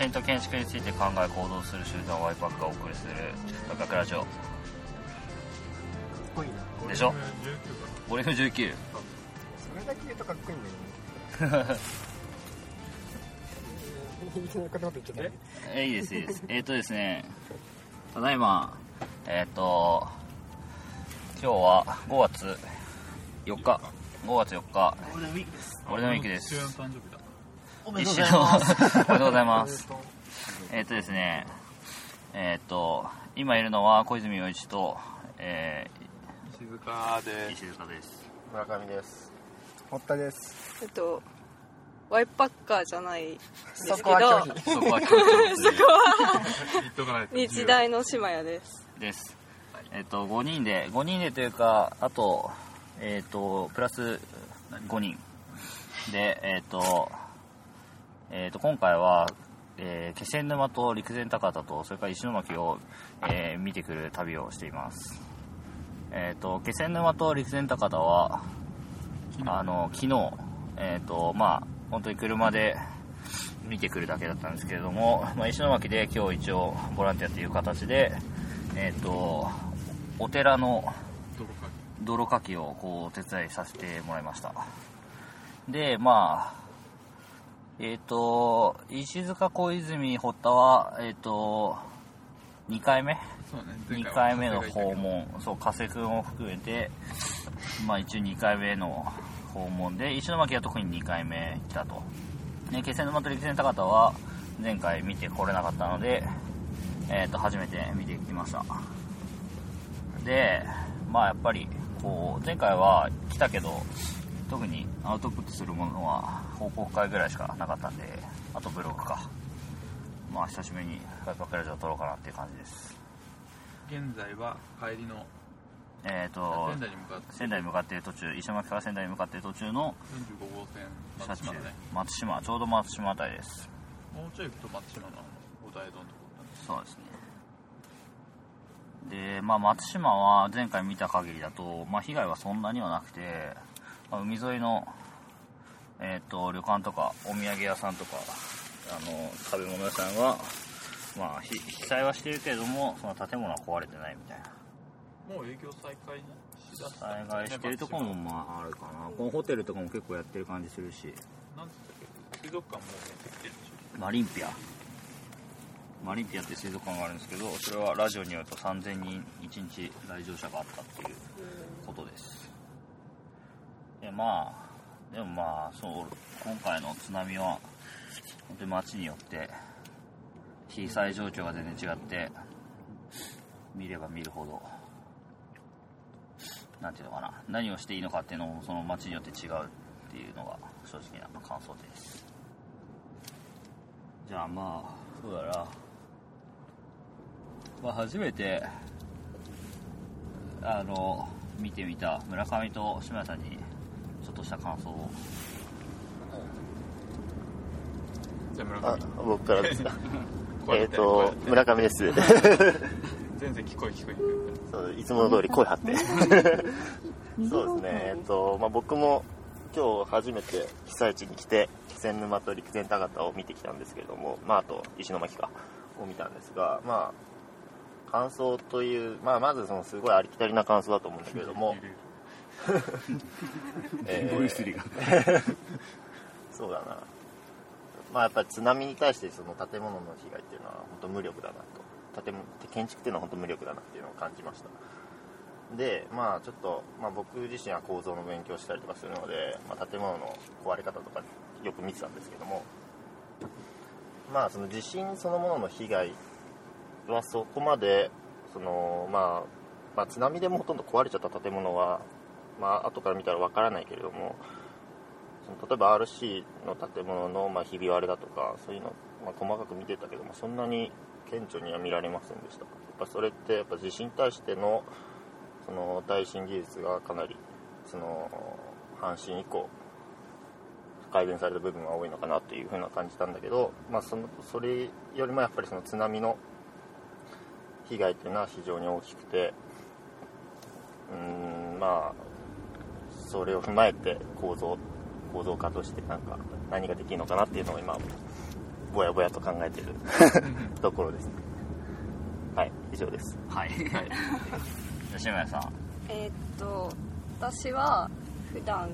と写真と建築について考え行動する集団ワイパックがお送りする学ラジオかっこいいなでしょボリューム19ボリューム19それだけ言うとかっこいいんだよねえいいですいいですえっ、ーとですねただいまえっ、ーと今日は5月4日5月4日ゴールデンウィークですおめでとう一緒ございます。おめでとうございます。えっ、とですねえっ、と今いるのは小泉洋一と、え石塚ー、で石塚です。村上です。堀田です。えっとワイパッカーじゃないんですけどそこは そこは日大の島屋です。です。えっ、と5人で5人でというかあとえっ、とプラス5人。でえっ、とえっ、と今回は、えー気仙沼と陸前高田とそれから石巻を、えー見てくる旅をしています。えっ、と気仙沼と陸前高田はあの昨日えっ、とまあ本当に車で見てくるだけだったんですけれども、まあ、石巻で今日一応ボランティアという形でえっ、とお寺の泥かき。をこうお手伝いさせてもらいました。でまあえっ、と石塚小泉堀田はえっ、と2回目？そうね前2回目の訪問。そう加瀬君を含めてまあ一応2回目の訪問で石巻は特に2回目来たと。で気仙沼と陸前高田は前回見てこれなかったので、えー、と初めて見てきました。でまあやっぱりこう前回は来たけど特にアウトプットするものは報告会ぐらいしかなかったんであとブログか。まあ久しぶりにバイパックラジオを撮ろうかなっていう感じです。現在は帰りのえっ、と仙台に向かって。仙台に向かっている途中石巻から仙台に向かっている途中の45号線車中松島だね。松島ちょうど松島あたりです。もうちょい行くと松島のお台丼のとこそうですね。でまあ松島は前回見た限りだと、まあ、被害はそんなにはなくて、まあ海沿いの、えー、と旅館とかお土産屋さんとかあの食べ物屋さんは、まあ、ひ被災はしてるけれどもその建物は壊れてないみたいな。もう営業再開しだした災害してるところもまああるかな。このホテルとかも結構やってる感じするし。なんつったっけ？水族館もうねできてるでしマリンピア。マリンピアって水族館があるんですけどそれはラジオによると3000人1日来場者があったっていうことです。でまあでもまあそう今回の津波は本当に街によって被災状況が全然違って見れば見るほどなんていうのかな何をしていいのかっていうのもその街によって違うっていうのが正直な感想です。じゃあまあそうだな。まあ初めてあの見てみた村上と志村さんにょっとした感想を。ょじゃあ村あ上僕からですか？声えっと村上です。全然聞こえ聞こえそういつもの通り声張って。そうですね。えっと、まあ、僕も今日初めて被災地に来て気仙沼と陸前高田を見てきたんですけれども、まあ、あと石巻かを見たんですがまあ感想という、まあ、まずそのすごいありきたりな感想だと思うんだけれども、えー。そうだな。まあやっぱり津波に対してその建物の被害っていうのは本当無力だなと。建物建築っていうのは本当無力だなっていうのを感じました。でまあちょっと、まあ、僕自身は構造の勉強したりとかするので、まあ、建物の壊れ方とかよく見てたんですけどもまあその地震そのものの被害はそこまでその、まあ、まあ津波でもほとんど壊れちゃった建物はまあ後から見たらわからないけれどもその例えば RC の建物の、まあ、ひび割れだとかそういうの、まあ、細かく見てたけどもそんなに顕著には見られませんでした。やっぱそれってやっぱ地震に対してのその耐震技術がかなりその阪神以降改善された部分が多いのかなというふうな感じたんだけど、まあ、そのそれよりもやっぱりその津波の被害っていうのは非常に大きくてうーんまあそれを踏まえて構造構造化としてなんか何ができるのかなっていうのを今ぼやぼやと考えてる ところですね。はい以上です。はい吉村さん。えーっと私は普段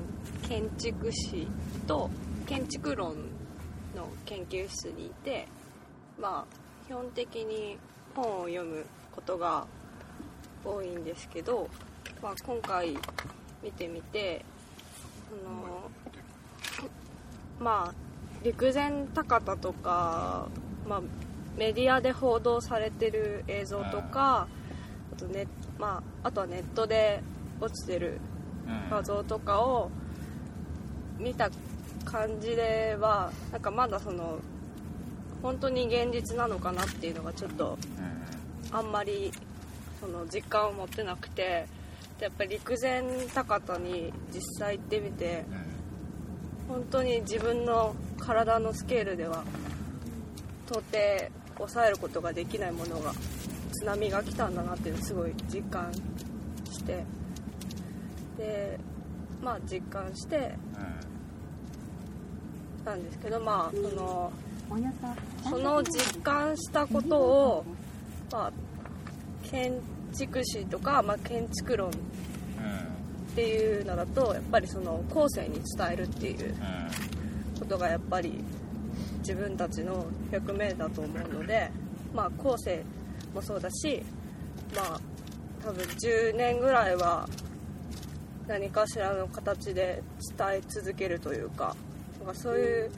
建築士と建築論の研究室にいてまあ基本的に本を読むことが多いんですけど、まあ、今回見てみてあのまあ陸前高田とか、まあ、メディアで報道されてる映像とか、あとねまあ、あとはネットで落ちてるうん。画像とかを見た感じではなんかまだその本当に現実なのかなっていうのがちょっとうん。あんまりその実感を持ってなくてでやっぱり陸前高田に実際行ってみて本当に自分の体のスケールでは到底抑えることができないものが津波が来たんだなっていうのをすごい実感してでまあ実感してなんですけどまあそのその実感したことを、まあ、建築士とか、まあ、建築論。っていうのだとやっぱりその後世に伝えるっていうことがやっぱり自分たちの役目だと思うので、まあ、後世もそうだしまあ多分10年ぐらいは何かしらの形で伝え続けるというかなんかそういう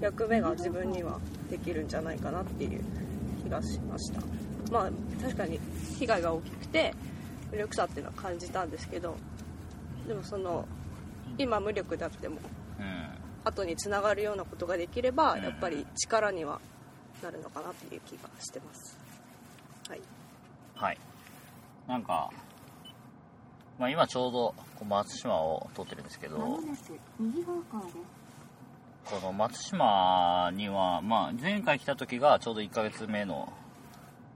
役目が自分にはできるんじゃないかなっていう気がしましたまあ確かに被害が大きくて無力さっていうのは感じたんですけどでもその今無力であっても後につながるようなことができればやっぱり力にはなるのかなっていう気がしてます。はい。はい。なんか、まあ、今ちょうどこう松島を通ってるんですけどこの松島には、まあ、前回来た時がちょうど1ヶ月目の、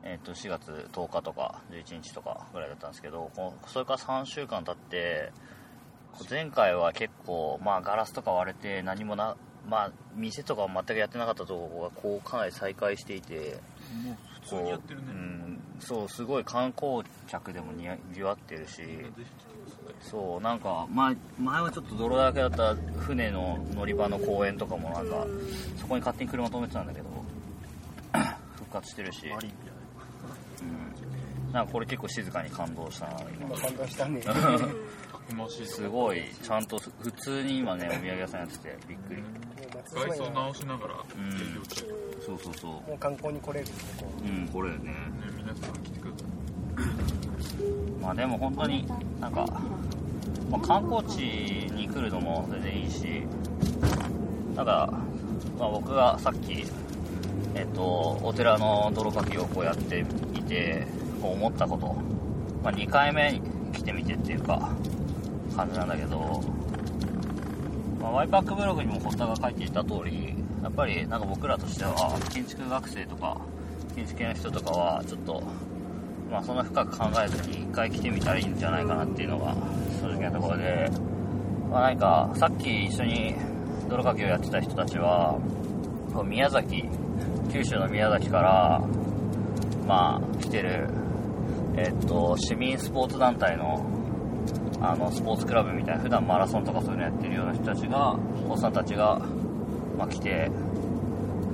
えっと4月10日とか11日とかぐらいだったんですけどそれから3週間経って前回は結構、まあ、ガラスとか割れて何もな、まあ、店とかは全くやってなかったところがこうかなり再開していてもう普通にやってるね、うん、そうすごい観光客でもにぎわってるしそうなんか前前はちょっと泥だらけだった船の乗り場の公園とかもなんかそこに勝手に車止めてたんだけど 復活してるし、うん、なんかこれ結構静かに感動したな今。感動したね。すごい。ちゃんと普通に今ねお土産屋さんやっててびっくり。外装直しながらん。営業中、ねそうそうそう。もう観光に来れるここ。うんこれね。皆さん来てくださいまあでも本当になんか、まあ、観光地に来るのも全然いいしなんか、まあ、僕がさっき、えっと、お寺の泥かきをこうやっていて思ったこと、まあ、2回目に来てみてっていうか感じなんだけど、まあ、ワイパックブログにも堀田が書いていた通りやっぱりなんか僕らとしては建築学生とか建築系の人とかはちょっとまあ、そんな深く考えずに一回来てみたらいいんじゃないかなっていうのが正直なところで、まあ、何かさっき一緒に泥かきをやってた人たちは宮崎九州の宮崎からまあ来てるえっと市民スポーツ団体のあのスポーツクラブみたいな普段マラソンとかそういうのやってるような人たちがおっさんたちが、まあ、来て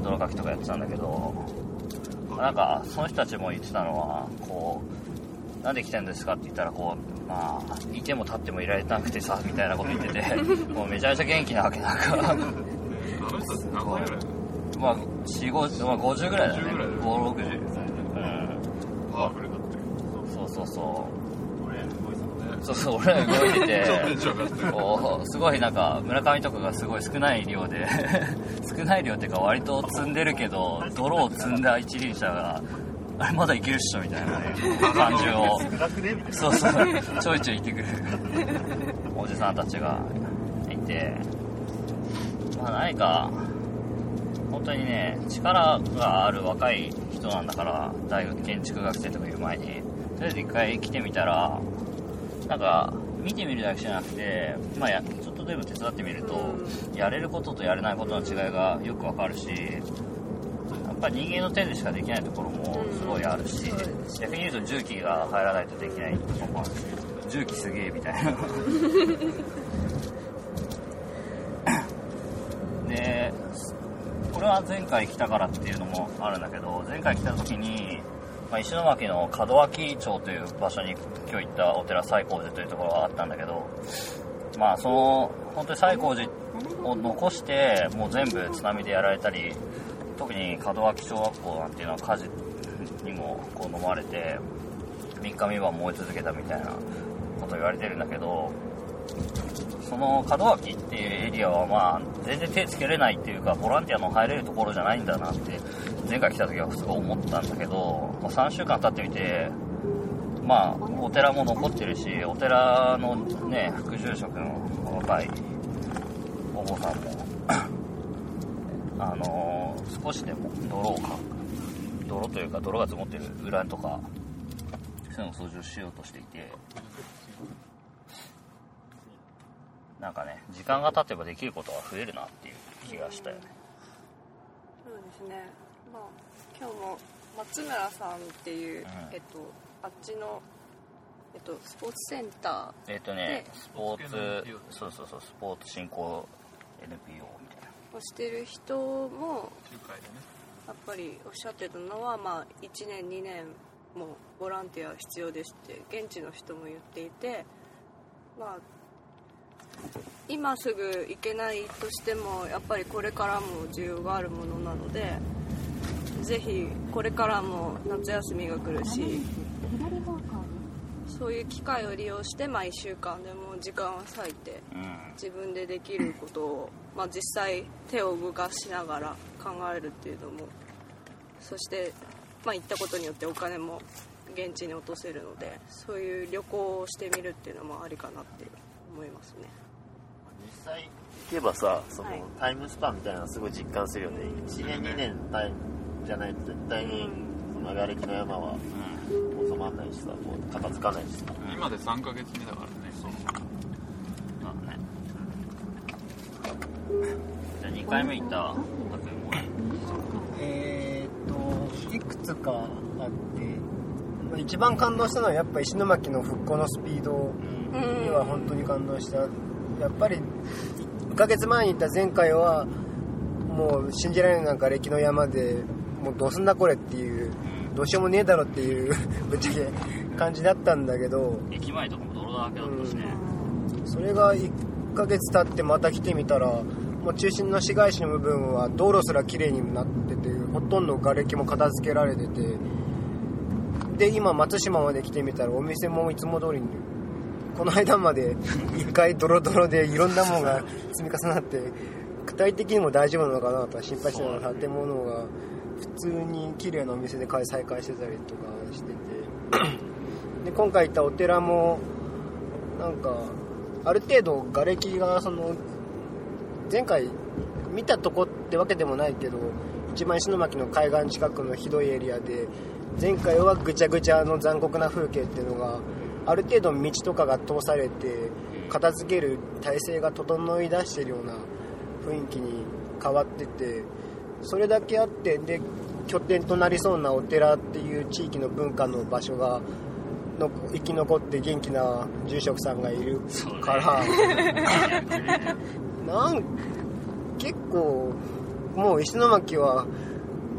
泥かきとかやってたんだけどなんかその人たちも言ってたのはこうなんで来てんですかって言ったらこうまあいても立ってもいられなくてさみたいなこと言ってて もうめちゃめちゃ元気なわけなんか。あの人何歳ぐらいまあ4 5まあ50ぐらいだね。50ぐらい560うんパワフルだってそうそうそう。俺動いてたね。そうそう俺ら動いて。てすごいなんか村上とかがすごい少ない量で 少ない量っていうか割と積んでるけど泥を積んだ一輪車があれまだいけるっしょみたいなね感じを。そうそう。ちょいちょい言ってくる。おじさんたちがいて。まあ何か本当にね力がある若い人なんだから大学建築学生とかいう前に。とりあえず一回来てみたらなんか見てみるだけじゃなくて、まあ、やちょっとと全部手伝ってみると、やれることとやれないことの違いがよくわかるしやっぱり人間の手でしかできないところもすごいあるし、逆に言うと重機が入らないとできないところもあるし重機すげえみたいなでは前回来たからっていうのもあるんだけど前回来た時に、まあ、石巻の門脇町という場所に今日行ったお寺西光寺というところがあったんだけどまあその本当に西光寺を残してもう全部津波でやられたり特に門脇小学校なんていうのは火事にもこう飲まれて3日3晩燃え続けたみたいなこと言われてるんだけどその門脇っていうエリアはまあ全然手つけれないっていうかボランティアの入れるところじゃないんだなって前回来た時はすごい思ったんだけど、まあ、3週間経ってみてまあお寺も残ってるしお寺のね副住職の若いお坊さんも あのー少しでも泥をか泥というか泥が積もってる裏とかそういうのを掃除をしようとしていてなんかね時間が経てばできることは増えるなっていう気がしたよね。そうですね。まあ今日も松村さんっていう、ん。えっとあっちのえっとスポーツセンタえっ、とねでスポーツそうそうそうスポーツ振興 NPO みたいな。ーをしてる人もやっぱりおっしゃってたのはまあ1年2年もボランティア必要ですって現地の人も言っていてまあ今すぐ行けないとしてもやっぱりこれからも需要があるものなのでぜひこれからも夏休みが来るしそういう機会を利用して、まあ、1週間でも時間を割いてうん。自分でできることを、まあ、実際手を動かしながら考えるっていうのもそして、まあ、行ったことによってお金も現地に落とせるのでそういう旅行をしてみるっていうのもありかなって思いますね実際行けばさその、はい。タイムスパンみたいなのすごい実感するよね。1年2年単位じゃないと絶対にその瓦礫の山は収まらないしさこう片付かないしさ。今で3ヶ月目だからね。そう。まあね。じゃあ2回目行った？えーっといくつかあってまあ一番感動したのはやっぱ石巻の復興のスピードには本当に感動した。やっぱり1ヶ月前に行った前回はもう信じられないなんか歴の山でもうどうすんだこれっていうどうしようもねえだろっていうぶっちゃけ感じだったんだけど駅前とかも泥だらけだったしね、それが1ヶ月経ってまた来てみたらもう中心の市街地の部分は道路すら綺麗になっててほとんど瓦礫も片付けられててで今松島まで来てみたらお店もいつも通りにこの間まで一回ドロドロでいろんなものが積み重なって具体的にも大丈夫なのかなとは心配してた建物が普通に綺麗なお店で再開してたりとかしてて。で今回行ったお寺もなんかある程度瓦礫がその前回見たとこってわけでもないけど一番石巻の海岸近くのひどいエリアで前回はぐちゃぐちゃの残酷な風景っていうのがある程度道とかが通されて片付ける体制が整い出してるような雰囲気に変わっててそれだけあってで拠点となりそうなお寺っていう地域の文化の場所がの生き残って元気な住職さんがいるから、なん結構もう石巻は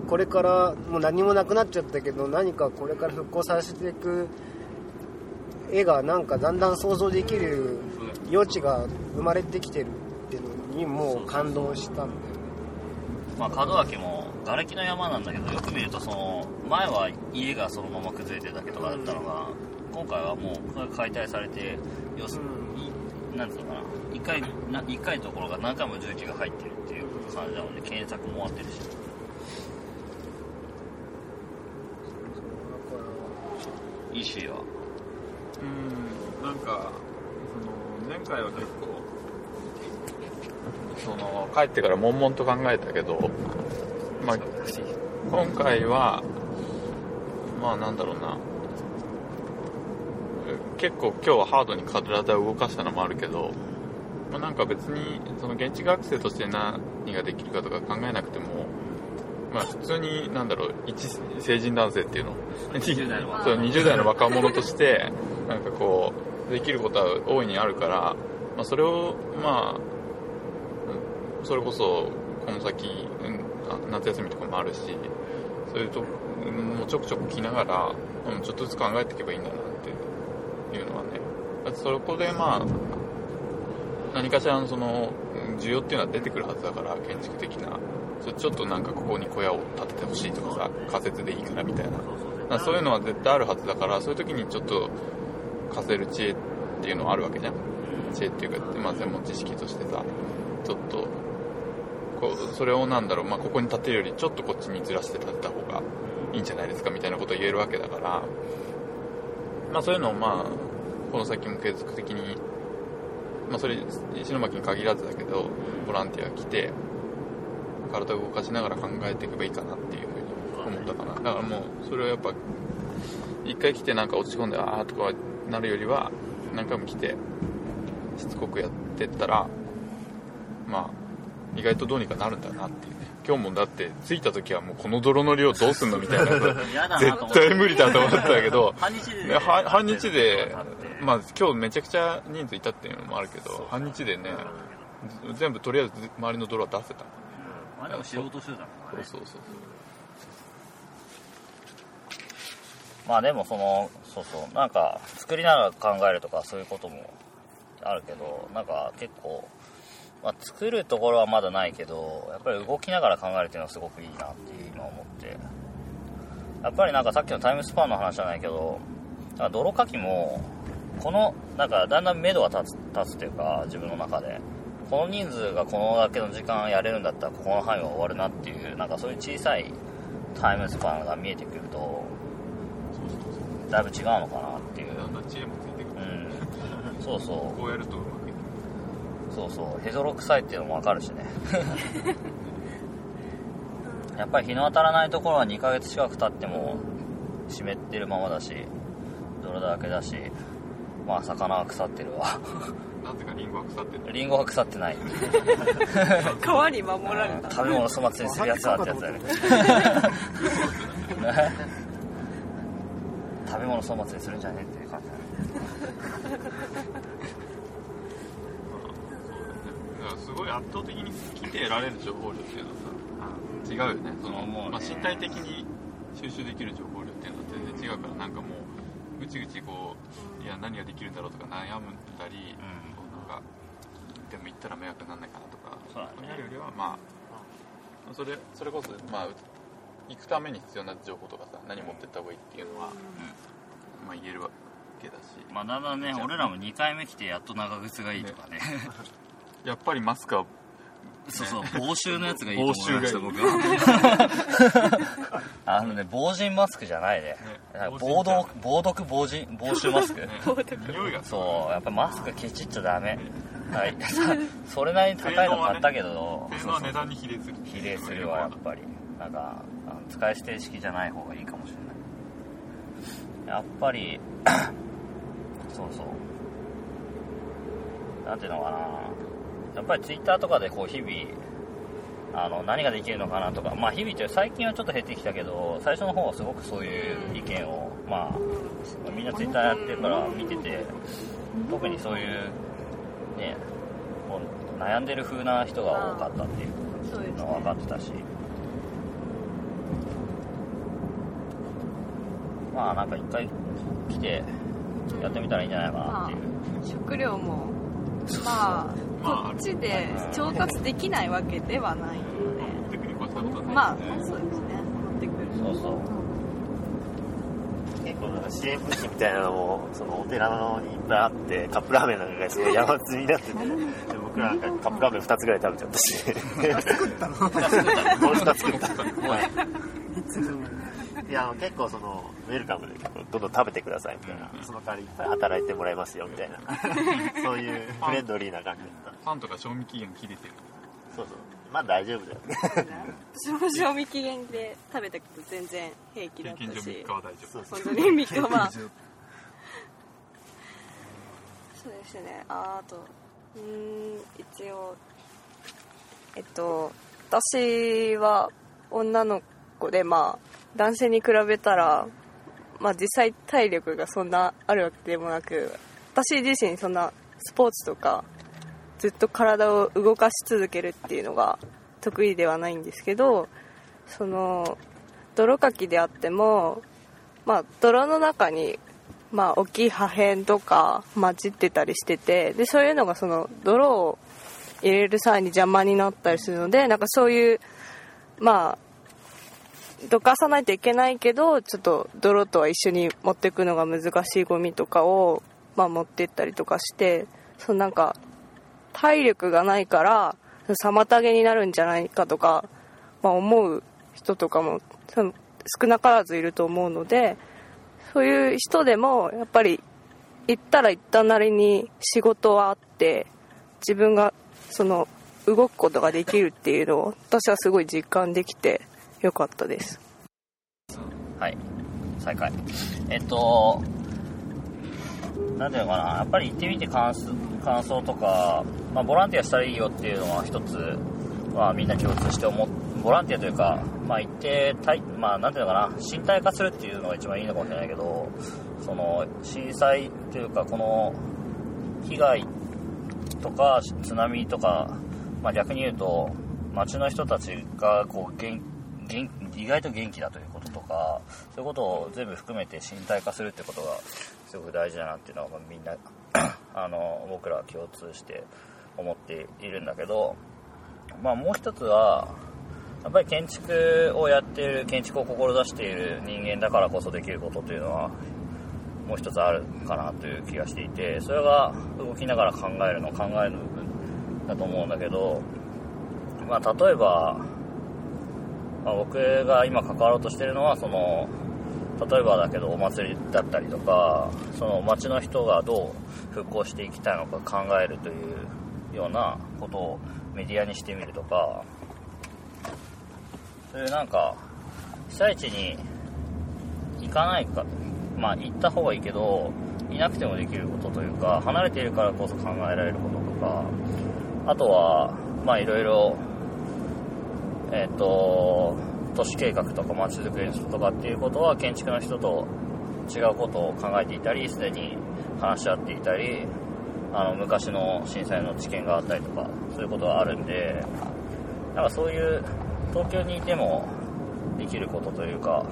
これからもう何もなくなっちゃったけど何かこれから復興させていく絵がなんかだんだん想像できる余地が生まれてきてるっていうのにもう感動したんだよね。まあ門脇も瓦礫の山なんだけどよく見るとその前は家がそのまま崩れてるだけとかだったのが、今回はもう解体されて要するに、なんていうのかな。一回な一回のところが何回も重機が入ってるっていう感じなので検索も終わってるし。いいしはうん。なんかその前回は結構その帰ってから悶々と考えたけど、まあ、今回はまあなんだろうな。結構今日はハードに体を動かしたのもあるけど、まあ、なんか別にその現地学生として何ができるかとか考えなくても、まあ、普通になんだろう一成人男性っていうの。20代の若そう20代の若者としてなんかこうできることは大いにあるから、まあ、それをまあそれこそこの先、うん夏休みとかもあるしそういうとうんもうちょくちょく来ながら、うん、ちょっとずつ考えていけばいいんだなっていうのはね。だってそこでまあ何かしらのその需要っていうのは出てくるはずだから建築的な。ちょっとなんかここに小屋を建ててほしいとかさ仮設でいいからみたいな。そういうのは絶対あるはずだからそういう時にちょっと貸せる知恵っていうのはあるわけじゃん。知恵っていうか、まあ、専門知識としてさちょっとこうそれをなんだろう、まあ、ここに建てるよりちょっとこっちにずらして建てた方がいいんじゃないですかみたいなことを言えるわけだから、まあ、そういうのをまあこの先も継続的に、まあ、それ石巻に限らずだけどボランティア来て体を動かしながら考えていけばいいかなっていうふうに思ったかな。だからもうそれをやっぱ一回来てなんか落ち込んでああとかなるよりは何回も来てしつこくやってったらまあ意外とどうにかなるんだなっていうね。今日もだって着いた時はもうこの泥の量どうすんのみたいな 絶対無理だと思ってたけど半日でねは半日でまあ今日めちゃくちゃ人数いたっていうのもあるけど半日でねず全部とりあえず周りの泥は出せた。まあでも仕事してたからね。そうそうそうまあでもそのそうそうなんか作りながら考えるとかそういうこともあるけどなんか結構、まあ、作るところはまだないけどやっぱり動きながら考えるっていうのはすごくいいなっていう今思って。やっぱりなんかさっきのタイムスパンの話じゃないけどなんか泥かきもこのなんかだんだん目処が立つ立つっていうか自分の中で。この人数がこのだけの時間やれるんだったらここの範囲は終わるなっていうなんかそういう小さいタイムスパンが見えてくるだいぶ違うのかなっていう、だんだん知恵もついてくる。うん、そうそう。こうやるとうまくいくそうそう。ヘドロ臭いっていうのもわかるしね。やっぱり日の当たらないところは2ヶ月近く経っても湿ってるままだし泥だらけだしまあ魚は腐ってるわ。なぜかリンゴは腐ってる。リンゴは腐ってない。川に守られた。食べ物粗末にするやつだってやつだよね食べ物粗末にするんじゃねえっていう感じすごい圧倒的に来て得られる情報量っていうのはさ違うよね。そのもうね。まあ、身体的に収集できる情報量っていうのは全然違うからなんかもうぐちぐちこういや何ができるんだろうとか悩んだり、うん。なんかでも行ったら迷惑にならないかなとかそうだね。やるよりはまあそれそれこそまあ行くために必要な情報とかさ何持ってった方がいいっていうのは、まあ言えるわけだし。まあだんだんね俺らも2回目来てやっと長靴がいいとかね。やっぱりマスクはそうそう防臭のやつがいいと思いました防僕は。あのね防塵マスクじゃないね。なんか防毒防毒防塵防臭マスク。ね。匂いがそうやっぱマスクケチっちゃダメ。はい。さ それなりに高いの買ったけど性能は値段に比例する。比例するわやっぱり。なんかあの使い捨て式じゃない方がいいかもしれないやっぱり そうそう。なんていうのかな。やっぱりツイッターとかでこう日々あの何ができるのかなとか。まあ日々って最近はちょっと減ってきたけど最初の方はすごくそういう意見をまあみんなツイッターやってるから見てて特にそういうねこう悩んでる風な人が多かったっていうのは分かってたしまあなんか一回来てやってみたらいいんじゃないかなっていう、食料もまあまあこっちで調達できないわけではないので。まあそうですね。持ってくるそうそう。結構なんか支援物資みたいなのもそのお寺のにいっぱいあってカップラーメンなんかがすごい山積みになってて。で僕らなんかカップラーメン2つぐらい食べちゃったし。作ったの？俺2つ作ったいやあの結構そのウェルカムで結構どんどん食べてくださいみたいな、その代わりいっぱい。働いてもらいますよみたいな。そういうフレンドリーな感じだった。パンとか賞味期限切れてる。そうそう。まあ大丈夫だよ私も賞味期限で食べたけど全然平気だったし。3日は大丈夫。そうそう本当に3日は。そうですね。ああとうーん一応えっと私は女の子でまあ男性に比べたらまあ実際体力がそんなあるわけでもなく私自身そんなスポーツとかずっと体を動かし続けるっていうのが得意ではないんですけどその泥かきであってもまあ泥の中にまあ大きい破片とか混じってたりしててでそういうのがその泥を入れる際に邪魔になったりするのでなんかそういうまあどかさないといけないけどちょっと泥とは一緒に持っていくのが難しいゴミとかを、まあ、持ってったりとかしてそのなんか体力がないから妨げになるんじゃないかとか、まあ、思う人とかも少なからずいると思うのでそういう人でもやっぱり行ったら行ったなりに仕事はあって自分がその動くことができるっていうのを私はすごい実感できてよかったです。はい。再開。えっとなんていうのかな。やっぱり行ってみて感想感想とか、まあ、ボランティアしたらいいよっていうのは一つはみんな共通して思っボランティアというか、まあ、行って体、まあ、なんていうのかな。身体化するっていうのが一番いいのかもしれないけどその震災というかこの被害とか津波とか、まあ、逆に言うと町の人たちがこう元元意外と元気だということとかそういうことを全部含めて身体化するってことがすごく大事だなっていうのはみんな あの僕らは共通して思っているんだけど、まあ、もう一つはやっぱり建築をやっている建築を志している人間だからこそできることというのはもう一つあるかなという気がしていてそれが動きながら考えるの考える部分だと思うんだけど、まあ、例えば、まあ、僕が今関わろうとしてるのはその例えばだけどお祭りだったりとかその町の人がどう復興していきたいのか考えるというようなことをメディアにしてみるとかそういうなんか被災地に行かないかまあ行った方がいいけどいなくてもできることというか離れているからこそ考えられることとかあとはまあいろいろえっ、と都市計画とか街づくりの人とかっていうことは建築の人と違うことを考えていたりすでに話し合っていたりあの昔の震災の知見があったりとかそういうことがあるんでなんかそういう東京にいてもできることというか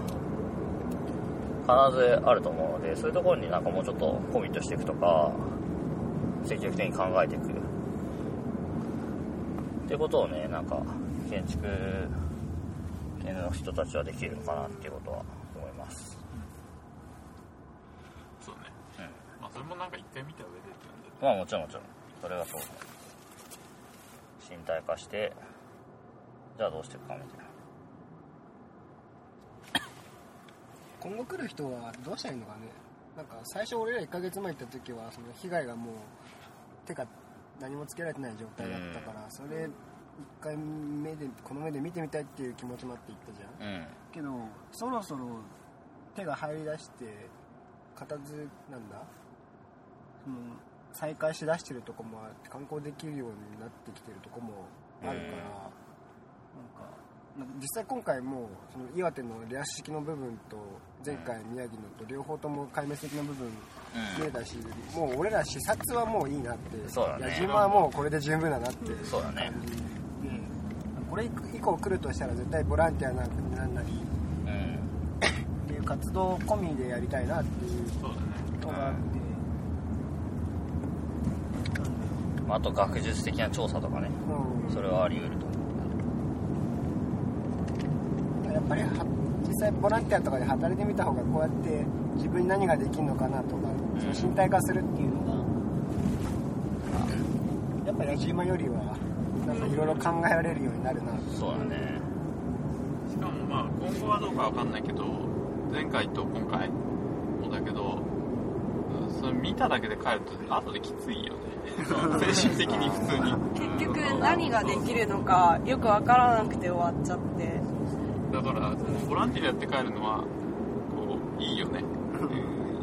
必ずあると思うのでそういうところになんかもうちょっとコミットしていくとか積極的に考えていく。ってことをねなんか建築系の人たちはできるのかなっていうことは思います。そうね、まあそれもなんか一回見た上でって感じまあもちろんもちろん。それがそう。身体化してじゃあどうしていくかみたいな。今後来る人はどうしたらいいのかね。なんか最初俺ら1ヶ月前行った時はその被害がもう手が何もつけられてない状態だったから、それ1回目でこの目で見てみたいっていう気持ちもあって行ったじゃん。うん。けどそろそろ手が入りだして片付なんだ？その再開しだしてるとこもあって観光できるようになってきてるとこもあるから、なんかなんか実際今回もその岩手のレア式の部分と前回宮城のと両方とも壊滅的な部分見えたし、もう俺ら視察はもういいなってそうだね。野島はもうこれで十分だなってそうだねこれ以降来るとしたら絶対ボランティアなんなんなりうんっていう活動込みでやりたいなっていうそうだねのがあって、まああと学術的な調査とかね。うん。それはあり得ると思う。やっぱりは実際ボランティアとかで働いてみた方がこうやって自分に何ができるのかなとか、その身体化するっていうのがやっぱよりはなんかいろいろ考えられるようになるな。そうだね。しかもまあ今後はどうかわかんないけど前回と今回もだけどうんそれ見ただけで帰ると後できついよね。精神的に普通に。結局何ができるのかよくわからなくて終わっちゃって。だからボランティアやって帰るのはこういいよね、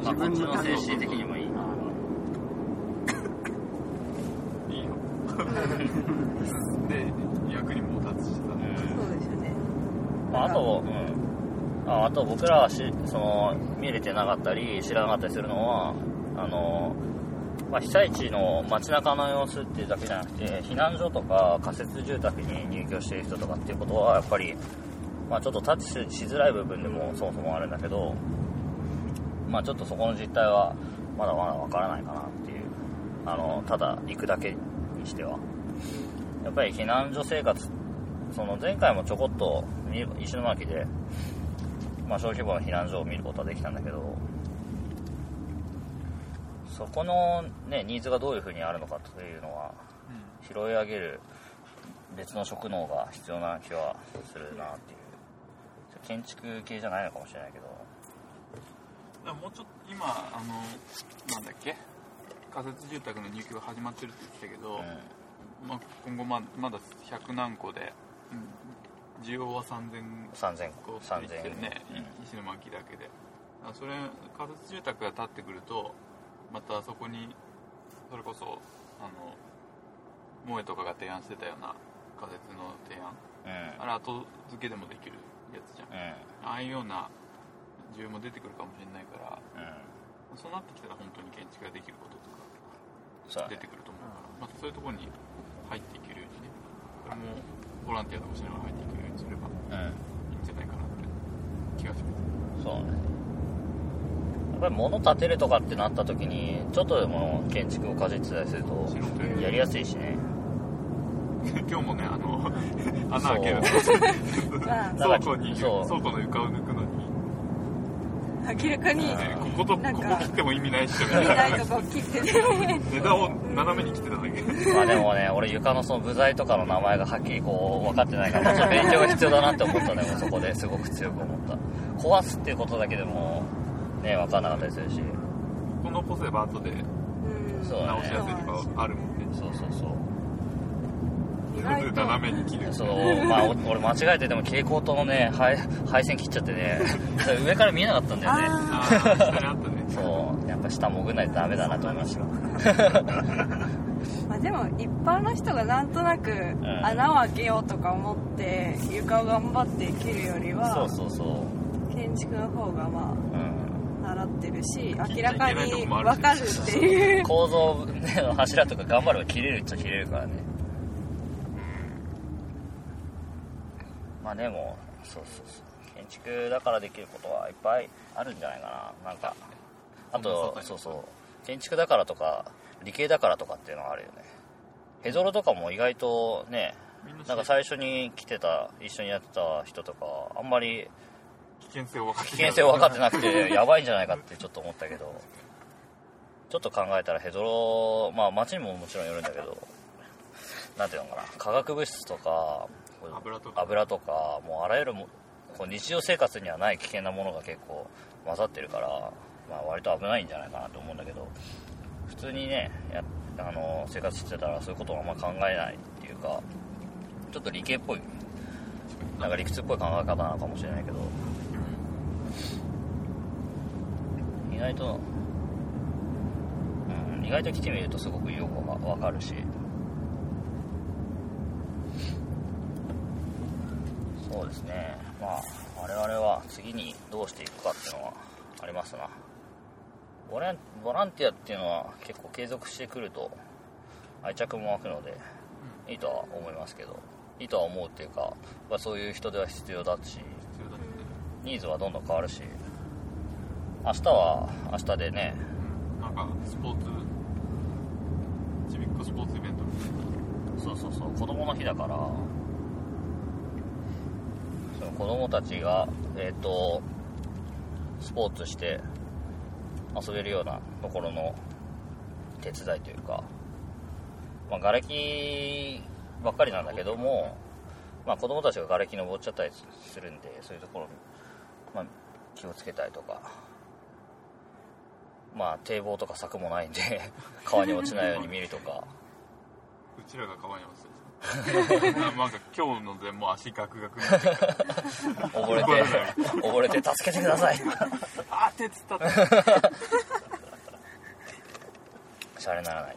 まあこっちの精神的にもいいないいよで役にも立つしさ、そうですよね。まあ、あと、うん、ああと僕らはしその見れてなかったり知らなかったりするのはあの、まあ、被災地の街中の様子っていうだけじゃなくて避難所とか仮設住宅に入居している人とかっていうことはやっぱり、まあ、ちょっとタッチしづらい部分でもそもそもあるんだけど、まあ、ちょっとそこの実態はまだまだわからないかなっていう。あのただ行くだけにしては。やっぱり避難所生活その前回もちょこっと見石巻で、まあ、小規模の避難所を見ることはできたんだけどそこの、ね、ニーズがどういうふうにあるのかというのは拾い上げる別の職能が必要な気はするなっていう。建築系じゃないのかもしれないけど。もうちょっと今あのなんだっけ？仮設住宅の入居が始まってるって言ってたけど、まあ、今後ままだ100何個で、うん需要は3000 3000個って言ってるね、うん。石巻だけで。あそれ仮設住宅が建ってくるとまたそこにそれこそあの萌えとかが提案してたような仮設の提案。うんあれ後付けでもできるやつじゃん、うんああいうような需要も出てくるかもしれないからうんそうなってきたら本当に建築ができることとか出てくると思うから、まあ、そういうところに入っていけるようにね。これもボランティアとかしながら入っていけるようにすればうん。いいんじゃないかなって気がします。そうね。やっぱり物建てるとかってなった時にちょっとでも建築をかじってたりするとやりやすいしね。今日もねあの 穴開ける まあ倉庫にそう。倉庫の床を抜くのに、明らかにね、こことここ切っても意味ないっしょみたい見なないとこ切ってね。値段を斜めに切ってたんだけ。ど まあでもね俺床のその部材とかの名前がはっきりこう分かってないからもうちょっと勉強が必要だなって思ったね。そこですごく強く思った。壊すっていうことだけでもね分かんなかったりするし。このポせば後で直しやすいとかあるもんね。そうそうそう斜めに切る。そうまあお俺間違えてでも蛍光灯のね配配線切っちゃってね 上から見えなかったんだよね。ああ下にあったね。そうやっぱ下潜んないとダメだなと思いました まあ、でも一般の人がなんとなく穴を開けようとか思って床を頑張って切るよりはそうそうそう。建築の方がまうん。あ習ってるし明らかに分かるっていう。構造の柱とか頑張れば切れるっちゃ切れるからねまあでもそうそうそう。建築だからできることはいっぱいあるんじゃないかな。なんかあとそうそう建築だからとか理系だからとかっていうのがあるよね。ヘドロとかも意外とねななんか最初に来てた一緒にやってた人とかあんまり危険性を分かって危険性分かってなくてやばいんじゃないかってちょっと思ったけど。ちょっと考えたらヘドロまあ街にももちろんよるんだけどなんていうのかな。化学物質とか油とか。油とかもうあらゆるもこう日常生活にはない危険なものが結構混ざってるから、まあ、割と危ないんじゃないかなと思うんだけど普通にねやあの生活してたらそういうことをあんま考えないっていうかちょっと理系っぽいなんか理屈っぽい考え方なのかもしれないけど意外と、うん、意外と来てみるとすごくよくわわかるしそうですね。まあ我々は次にどうしていくかっていうのはありますなボランボランティアっていうのは結構継続してくると愛着も湧くのでいいとは思いますけどいいとは思うっていうか、まあ、そういう人手は必要だしニーズはどんどん変わるし明日は明日でねうん。なんかスポーツチビックスポーツイベントみたいそうそうそう子供の日だから子供たちがえっ、とスポーツして遊べるようなところの手伝いというかまあ瓦礫ばっかりなんだけどもまあ子供たちが瓦礫登っちゃったりするんでそういうところに、まあ、気をつけたりとかまあ堤防とか柵もないんで川に落ちないように見るとか。うちらが川に落ちてる。なんか今日のでもう足ガクガクになって溺れて溺れて助けてください。あー手つったってシャレならない。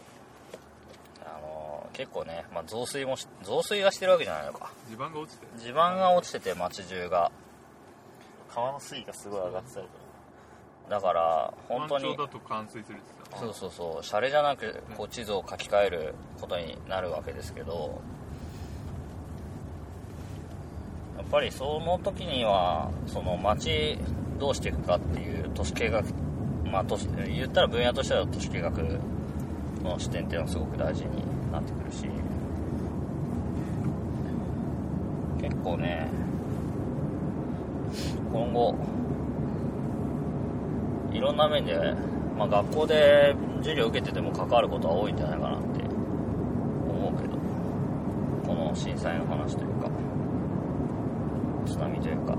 あの結構ね、まあ、増水もし増水はしてるわけじゃないのか。地盤が落ちてる。地盤が落ちてて街中が。川の水位がすごい上がってたりとか。だから本当に。そうそうそう。シャレじゃなくこう地図を書き換えることになるわけですけどやっぱりその時にはその街どうしていくかっていう都市計画まあ都市言ったら分野としては都市計画の視点っていうのはすごく大事になってくるし結構ね今後いろんな面で、まあ、学校で授業受けてても関わることは多いんじゃないかなって思うけどこの震災の話というか。津波というか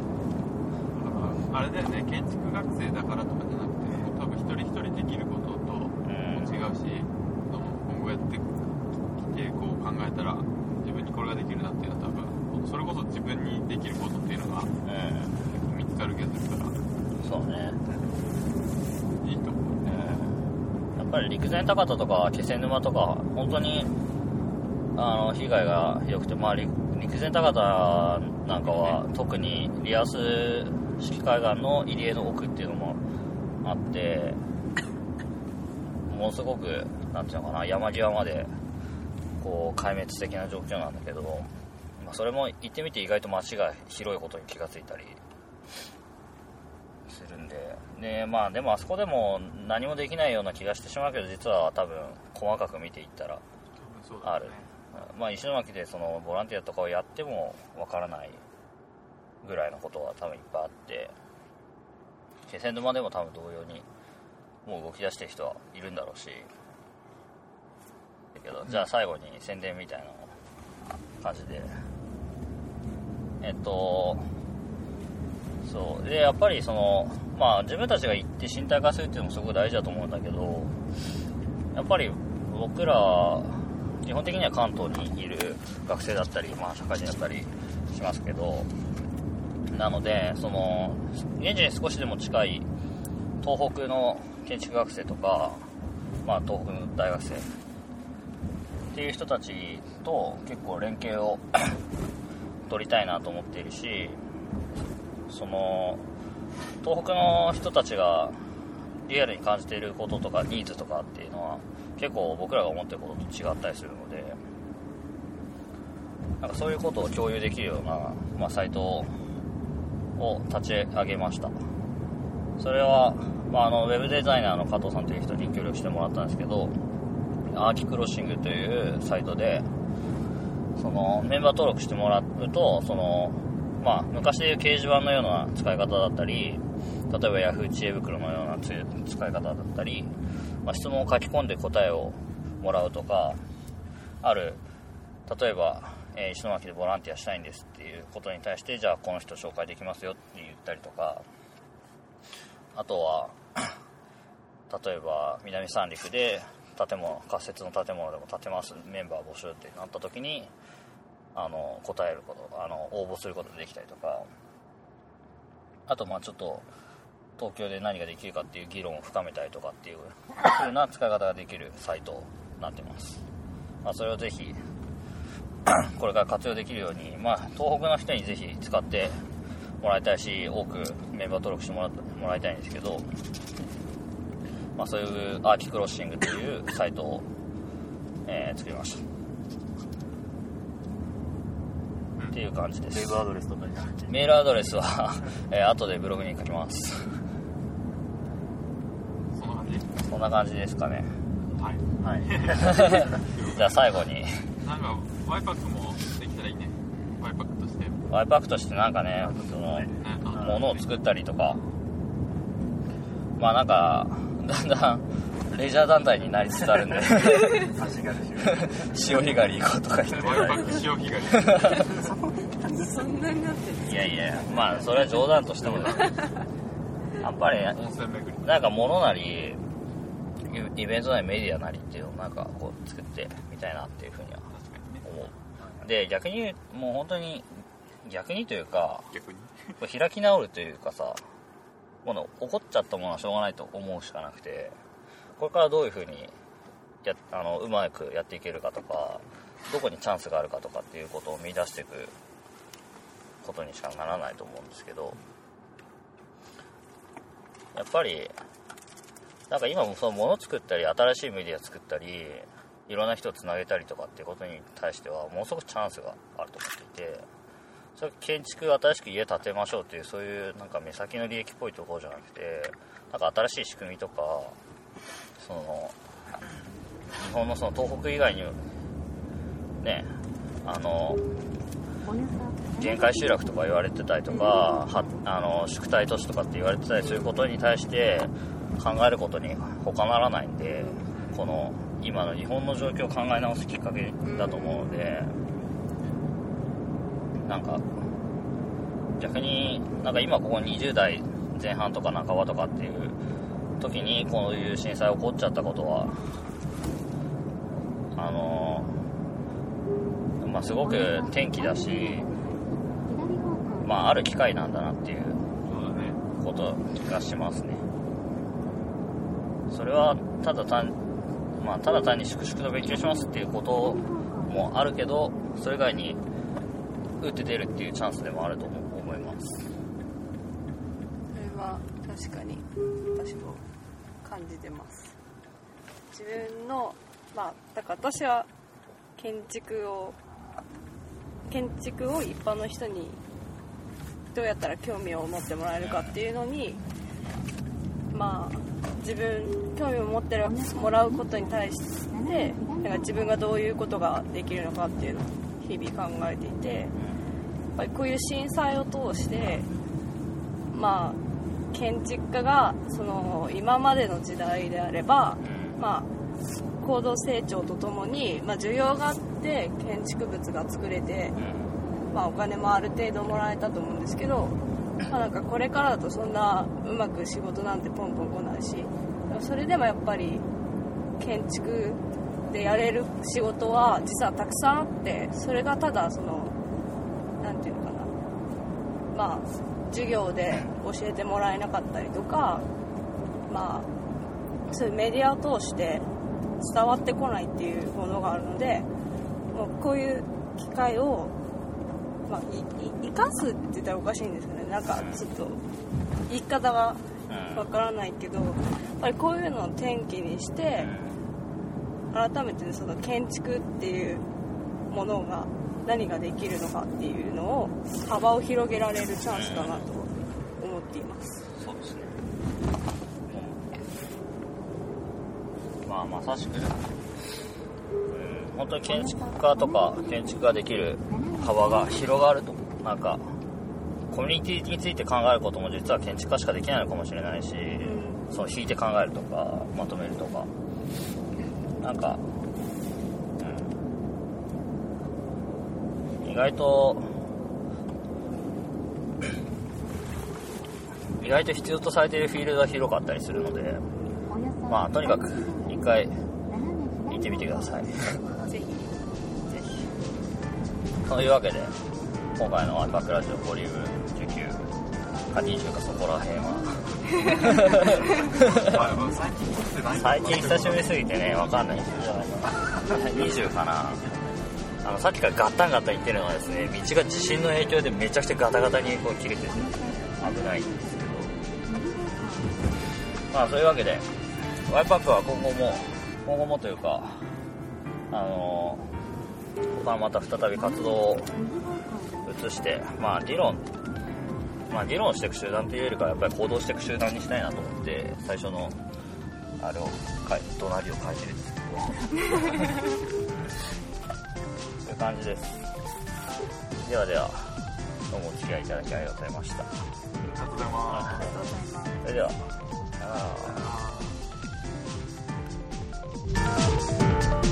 あれだよね建築学生だからとかじゃなくて多分一人一人できることとも違うし、その今後やってきてこう考えたら自分にこれができるなっていうのは多分それこそ自分にできることっていうのがうん見つかる気がするから。そうね。いいと思う。うん。やっぱり陸前高田とか気仙沼とか本当にあの被害がひどくて、まあ、陸陸前高田なんかは特にリアス式海岸の入り江の奥っていうのもあってものすごくなんていうのかな山際までこう壊滅的な状況なんだけど、まあ、それも行ってみて意外と街が広いことに気がついたり。するんで。でまあでもあそこでも何もできないような気がしてしまうけど実は多分細かく見ていったらある、まあ、石巻でそのボランティアとかをやってもわからないぐらいのことは多分いっぱいあって。気仙沼でも多分同様にもう動き出してる人はいるんだろうし。だけどじゃあ最後に宣伝みたいな感じで。えっとそう。でやっぱりそのまあ自分たちが行って身体化するっていうのもすごく大事だと思うんだけどやっぱり僕ら基本的には関東にいる学生だったり、まあ、社会人だったりしますけどなのでその現地に少しでも近い東北の建築学生とか、まあ、東北の大学生っていう人たちと結構連携を 取りたいなと思っているしその東北の人たちがリアルに感じていることとかニーズとかっていうのは結構僕らが思ってることと違ったりするのでなんかそういうことを共有できるような、まあ、サイトを立ち上げました。それは、まあ、あのウェブデザイナーの加藤さんという人に協力してもらったんですけどアーキクロッシングというサイトでそのメンバー登録してもらうとそのまあ、昔でいう掲示板のような使い方だったり、例えば Yahoo 知恵袋のような使い方だったり、まあ、質問を書き込んで答えをもらうとか、ある、例えば、えー、石巻でボランティアしたいんですっていうことに対して、じゃあこの人紹介できますよって言ったりとか、あとは、例えば南三陸で建物、仮設の建物でも建てます、メンバー募集ってなった時に、あの答えることあの応募することできたりとか。あとまあちょっと東京で何ができるかっていう議論を深めたりとかっていう風な使い方ができるサイトになってます、まあ、それをぜひ これから活用できるように、まあ、東北の人にぜひ使ってもらいたいし多くメンバー登録してもらもらいたいんですけど、まあ、そういうアーキクロッシングというサイトを、えー作りました。っていう感じです。メールアドレスとかになってメールアドレスは、えー後でブログに書きますそんな感じですかね。はい。はい。じゃあ最後に。なんかワイパックもできたらいいね。ワイパックとして。ねワイパックとしてなんかねそのあ物を作ったりとか。まあなんかだんだんレジャー団体になりつつあるんで。潮干狩り行こうとか言って。ワイパック潮干狩り。そんなになってるいやいやまあそれは冗談としても やっぱり。なんか物なりイイベントなりメディアなりっていうのをなんかこう作ってみたいなっていうふうには思う。で逆にもう本当に逆にというか逆に？開き直るというかさもの怒っちゃったものはしょうがないと思うしかなくてこれからどういうふうにやあのうまくやっていけるかとかどこにチャンスがあるかとかっていうことを見出していくことにしかならないと思うんですけどやっぱりなんか今もその物作ったり新しいメディア作ったりいろんな人をつなげたりとかっていうことに対してはものすごくチャンスがあると思っていてそれ建築新しく家建てましょうっていうそういうなんか目先の利益っぽいところじゃなくてなんか新しい仕組みとかその日本のその東北以外にねあの限界集落とか言われてたりとかはあの宿滞都市とかって言われてたりすることに対して考えることに他ならないんでこの今の日本の状況を考え直すきっかけだと思うのでなんか逆になんか今ここ20代前半とか半ばとかっていう時にこういう震災起こっちゃったことはあのまあすごく転機だしまあある機会なんだなっていうことがしますね。それはただ単まあただ単に粛々と勉強しますっていうこともあるけどそれ以外に打って出るっていうチャンスでもあると思思います。それは確かに私も感じてます。自分のまあだから私は建築を建築を一般の人にどうやったら興味を持ってもらえるかっていうのにまあ自分興味を持ってもらうことに対してなんか自分がどういうことができるのかっていうのを日々考えていてやっぱりこういう震災を通してまあ建築家がその今までの時代であればまあ高度成長とともに、まあ、需要があって建築物が作れて、まあ、お金もある程度もらえたと思うんですけど、まあ、なんかこれからだとそんなうまく仕事なんてポンポン来ないしそれでもやっぱり建築でやれる仕事は実はたくさんあってそれがただその何て言うのかなまあ授業で教えてもらえなかったりとかまあそういうメディアを通して伝わってこないっていうものがあるのでもうこういう機会を、まあ、生かすって言ったらおかしいんですけどねなんかちょっと言い方がわからないけどやっぱりこういうのを転機にして改めてその建築っていうものが何ができるのかっていうのを幅を広げられるチャンスだなと思っています。そうですね、うん、まあまさしく、うん、本当に建築家とか建築ができる幅が広がるとなんかコミュニティについて考えることも実は建築家しかできないのかもしれないし、その引いて考えるとかまとめるとか。なんか、うん、意外と 意外と必要とされているフィールドが広かったりするのでまあとにかく一回行ってみてください。ぜひぜひ。というわけで今回の「ワイパックラジオボリューム19か20かそこら辺は。最近久しぶりすぎてね分かんない20かなあのさっきからガッタンガッタン言ってるのはですね道が地震の影響でめちゃくちゃガタガタにこう切れてて危ないんですけど。まあそういうわけでワイパックは今後も今後もというかあのここからまた再び活動を移して、まあ、議論、まあ、議論していく集団というよりかはやっぱり行動していく集団にしたいなと思って最初のあれを怒鳴りを変いてるんですけど。そういう感じです。ではではどうもお付き合いいただきありがとうございました。ありがとうございます。それではさよなら。